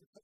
to put